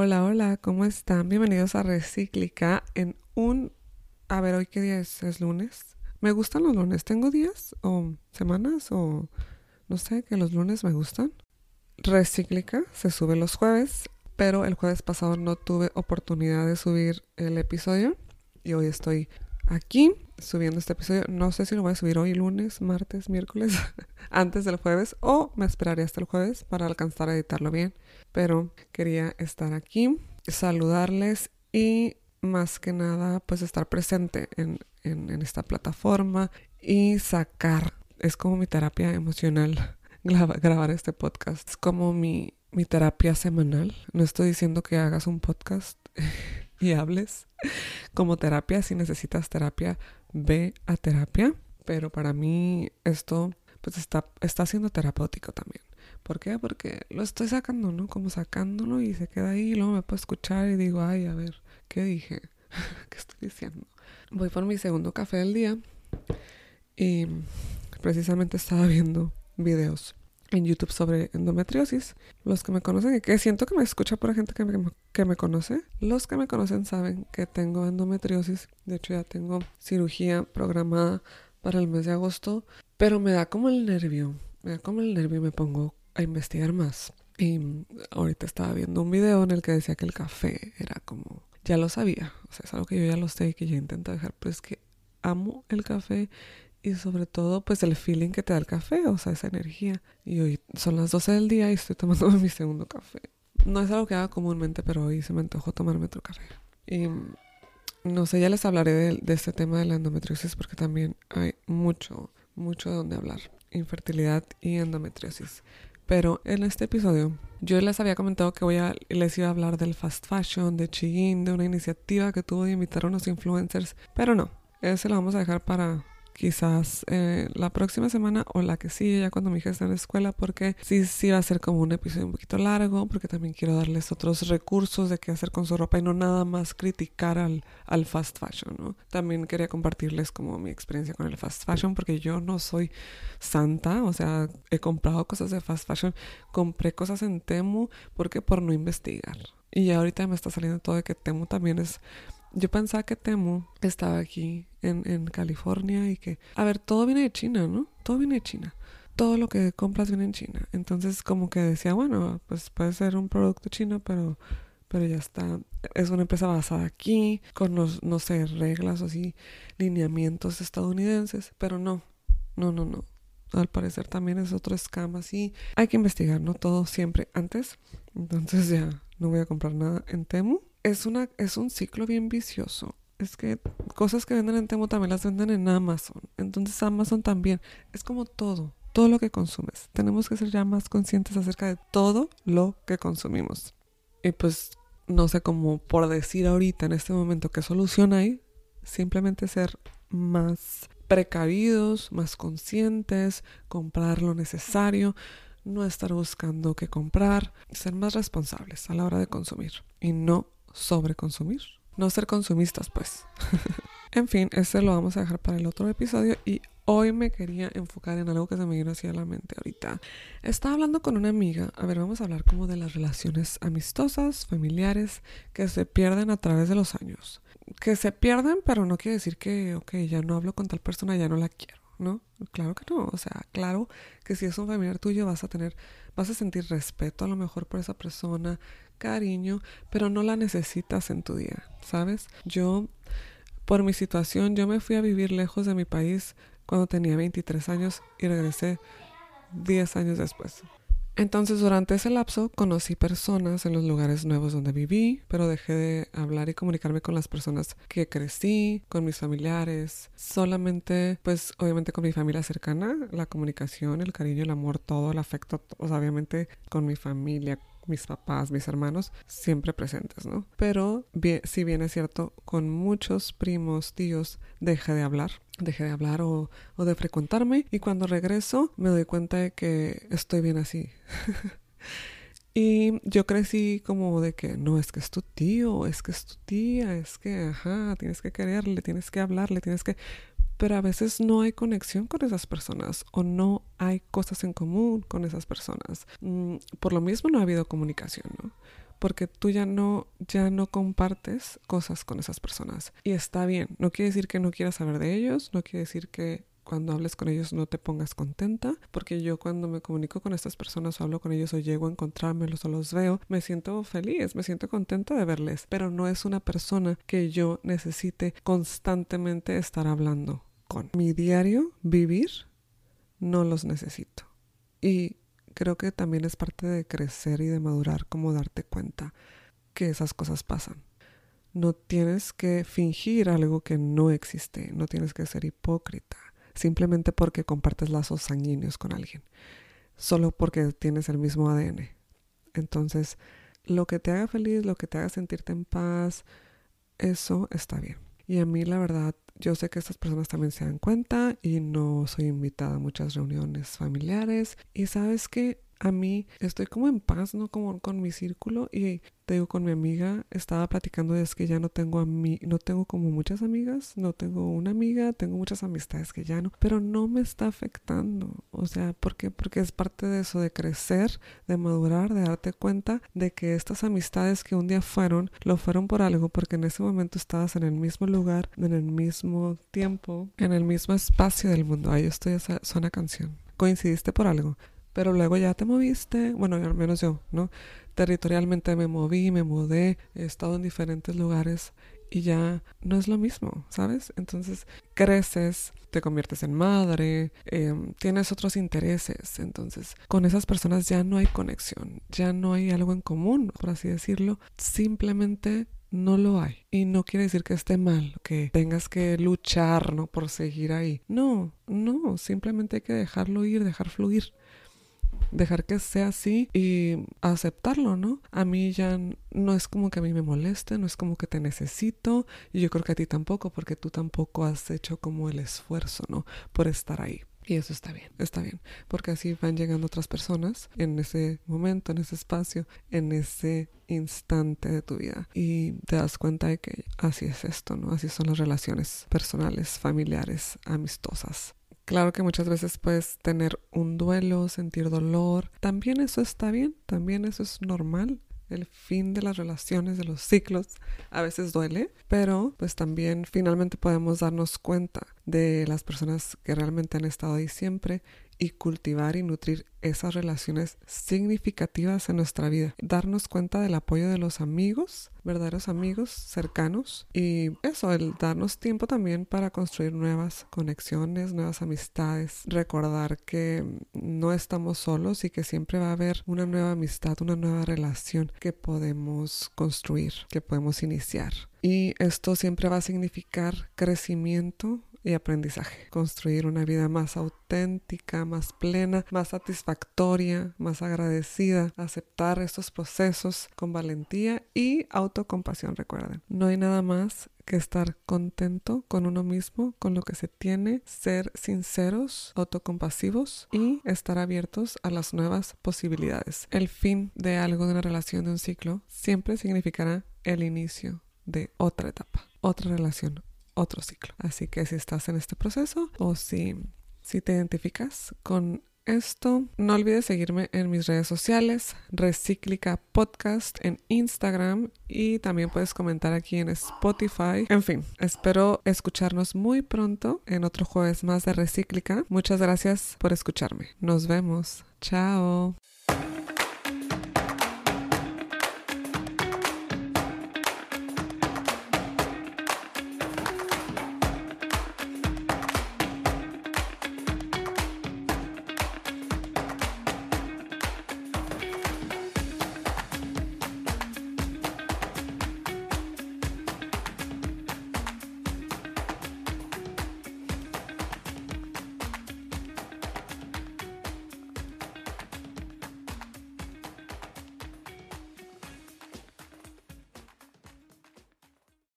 Hola, hola, ¿cómo están? Bienvenidos a Recíclica en un... A ver, ¿hoy qué día es? ¿Es lunes? Me gustan los lunes. ¿Tengo días o semanas o... No sé, que los lunes me gustan. Recíclica se sube los jueves, pero el jueves pasado no tuve oportunidad de subir el episodio y hoy estoy aquí subiendo este episodio. No sé si lo voy a subir hoy, lunes, martes, miércoles, antes del jueves o me esperaré hasta el jueves para alcanzar a editarlo bien. Pero quería estar aquí, saludarles y más que nada pues estar presente en, en, esta plataforma y sacar. Es como mi terapia emocional grabar este podcast. Es como mi, mi terapia semanal. No estoy diciendo que hagas un podcast y hables como terapia. Si necesitas terapia, ve a terapia. Pero para mí esto pues está, está siendo terapéutico también. ¿Por qué? Porque lo estoy sacando, ¿no? Como sacándolo y se queda ahí y luego me puedo escuchar y digo, ay, a ver, ¿qué dije? ¿Qué estoy diciendo? Voy por mi segundo café del día y precisamente estaba viendo videos en YouTube sobre endometriosis. Los que me conocen y que siento que me escucha por gente que me, que me conoce. Los que me conocen saben que tengo endometriosis. De hecho ya tengo cirugía programada para el mes de agosto. Pero me da como el nervio. Me da como el nervio y me pongo a investigar más. Y ahorita estaba viendo un video en el que decía que el café era como... Ya lo sabía. O sea, es algo que yo ya lo sé y que ya intento dejar. Pero es que amo el café y sobre todo pues el feeling que te da el café, o sea, esa energía. Y hoy son las 12 del día y estoy tomando mi segundo café. No es algo que haga comúnmente, pero hoy se me antojó tomarme otro café. Y no sé, ya les hablaré de, este tema de la endometriosis porque también hay mucho, mucho de donde hablar. Infertilidad y endometriosis. Pero en este episodio yo les había comentado que voy a, les iba a hablar del fast fashion, de Chigin, de una iniciativa que tuvo de invitar a unos influencers. Pero no, ese lo vamos a dejar para quizás eh, la próxima semana o la que sigue ya cuando mi hija esté en la escuela porque sí, sí va a ser como un episodio un poquito largo porque también quiero darles otros recursos de qué hacer con su ropa y no nada más criticar al, al fast fashion, ¿no? También quería compartirles como mi experiencia con el fast fashion porque yo no soy santa, o sea, he comprado cosas de fast fashion, compré cosas en Temu porque por no investigar. Y ya ahorita me está saliendo todo de que Temu también es yo pensaba que Temu estaba aquí en, en California y que, a ver, todo viene de China, ¿no? Todo viene de China. Todo lo que compras viene en China. Entonces como que decía, bueno, pues puede ser un producto chino, pero pero ya está. Es una empresa basada aquí, con los, no sé, reglas o así, lineamientos estadounidenses, pero no, no, no, no. Al parecer también es otro scam así. Hay que investigar, ¿no? Todo siempre antes. Entonces ya no voy a comprar nada en Temu es, una, es un ciclo bien vicioso. Es que cosas que venden en Temo también las venden en Amazon. Entonces Amazon también. Es como todo, todo lo que consumes. Tenemos que ser ya más conscientes acerca de todo lo que consumimos. Y pues no sé cómo por decir ahorita en este momento qué solución hay. Simplemente ser más precavidos, más conscientes, comprar lo necesario, no estar buscando qué comprar, ser más responsables a la hora de consumir y no sobreconsumir. No ser consumistas, pues. en fin, este lo vamos a dejar para el otro episodio y hoy me quería enfocar en algo que se me vino así a la mente ahorita. Estaba hablando con una amiga, a ver, vamos a hablar como de las relaciones amistosas, familiares, que se pierden a través de los años. Que se pierden, pero no quiere decir que, ok, ya no hablo con tal persona, ya no la quiero. ¿No? Claro que no, o sea, claro que si es un familiar tuyo vas a tener, vas a sentir respeto a lo mejor por esa persona, cariño, pero no la necesitas en tu día, ¿sabes? Yo, por mi situación, yo me fui a vivir lejos de mi país cuando tenía 23 años y regresé 10 años después. Entonces durante ese lapso conocí personas en los lugares nuevos donde viví, pero dejé de hablar y comunicarme con las personas que crecí, con mis familiares, solamente pues obviamente con mi familia cercana, la comunicación, el cariño, el amor, todo, el afecto, pues, obviamente con mi familia, mis papás, mis hermanos, siempre presentes, ¿no? Pero si bien es cierto, con muchos primos, tíos, dejé de hablar, dejé de hablar o, o de frecuentarme y cuando regreso me doy cuenta de que estoy bien así. Y yo crecí como de que no es que es tu tío, es que es tu tía, es que, ajá, tienes que quererle, tienes que hablarle, tienes que pero a veces no hay conexión con esas personas o no hay cosas en común con esas personas. Mm, por lo mismo no ha habido comunicación, ¿no? porque tú ya no, ya no compartes cosas con esas personas. Y está bien. No quiere decir que no quieras saber de ellos, no quiere decir que cuando hables con ellos no te pongas contenta, porque yo cuando me comunico con estas personas o hablo con ellos o llego a encontrármelos o los veo, me siento feliz, me siento contenta de verles, pero no es una persona que yo necesite constantemente estar hablando con. Mi diario vivir no los necesito. Y creo que también es parte de crecer y de madurar como darte cuenta que esas cosas pasan. No tienes que fingir algo que no existe, no tienes que ser hipócrita, simplemente porque compartes lazos sanguíneos con alguien, solo porque tienes el mismo ADN. Entonces, lo que te haga feliz, lo que te haga sentirte en paz, eso está bien. Y a mí la verdad yo sé que estas personas también se dan cuenta y no soy invitada a muchas reuniones familiares. Y sabes que a mí estoy como en paz, ¿no? Como con mi círculo y te digo, con mi amiga estaba platicando de es que ya no tengo a mí, no tengo como muchas amigas, no tengo una amiga, tengo muchas amistades que ya no, pero no me está afectando. O sea, ¿por qué? Porque es parte de eso, de crecer, de madurar, de darte cuenta de que estas amistades que un día fueron, lo fueron por algo, porque en ese momento estabas en el mismo lugar, en el mismo tiempo, en el mismo espacio del mundo. Ahí estoy, suena canción. Coincidiste por algo pero luego ya te moviste, bueno, al menos yo, ¿no? Territorialmente me moví, me mudé, he estado en diferentes lugares y ya no es lo mismo, ¿sabes? Entonces creces, te conviertes en madre, em, tienes otros intereses, entonces con esas personas ya no hay conexión, ya no hay algo en común, por así decirlo, simplemente no lo hay. Y no quiere decir que esté mal, que tengas que luchar, ¿no? Por seguir ahí. No, no, simplemente hay que dejarlo ir, dejar fluir dejar que sea así y aceptarlo, ¿no? A mí ya no es como que a mí me moleste, no es como que te necesito y yo creo que a ti tampoco porque tú tampoco has hecho como el esfuerzo, ¿no? Por estar ahí. Y eso está bien, está bien, porque así van llegando otras personas en ese momento, en ese espacio, en ese instante de tu vida. Y te das cuenta de que así es esto, ¿no? Así son las relaciones personales, familiares, amistosas. Claro que muchas veces puedes tener un duelo, sentir dolor. También eso está bien, también eso es normal. El fin de las relaciones, de los ciclos, a veces duele, pero pues también finalmente podemos darnos cuenta de las personas que realmente han estado ahí siempre y cultivar y nutrir esas relaciones significativas en nuestra vida. Darnos cuenta del apoyo de los amigos, verdaderos amigos cercanos y eso, el darnos tiempo también para construir nuevas conexiones, nuevas amistades, recordar que no estamos solos y que siempre va a haber una nueva amistad, una nueva relación que podemos construir, que podemos iniciar. Y esto siempre va a significar crecimiento, y aprendizaje. Construir una vida más auténtica, más plena, más satisfactoria, más agradecida. Aceptar estos procesos con valentía y autocompasión, recuerden. No hay nada más que estar contento con uno mismo, con lo que se tiene, ser sinceros, autocompasivos y estar abiertos a las nuevas posibilidades. El fin de algo, de una relación, de un ciclo, siempre significará el inicio de otra etapa, otra relación, otro ciclo. Así que si estás en este proceso o si, si te identificas con esto, no olvides seguirme en mis redes sociales, Recíclica Podcast en Instagram y también puedes comentar aquí en Spotify. En fin, espero escucharnos muy pronto en otro jueves más de Recíclica. Muchas gracias por escucharme. Nos vemos. Chao.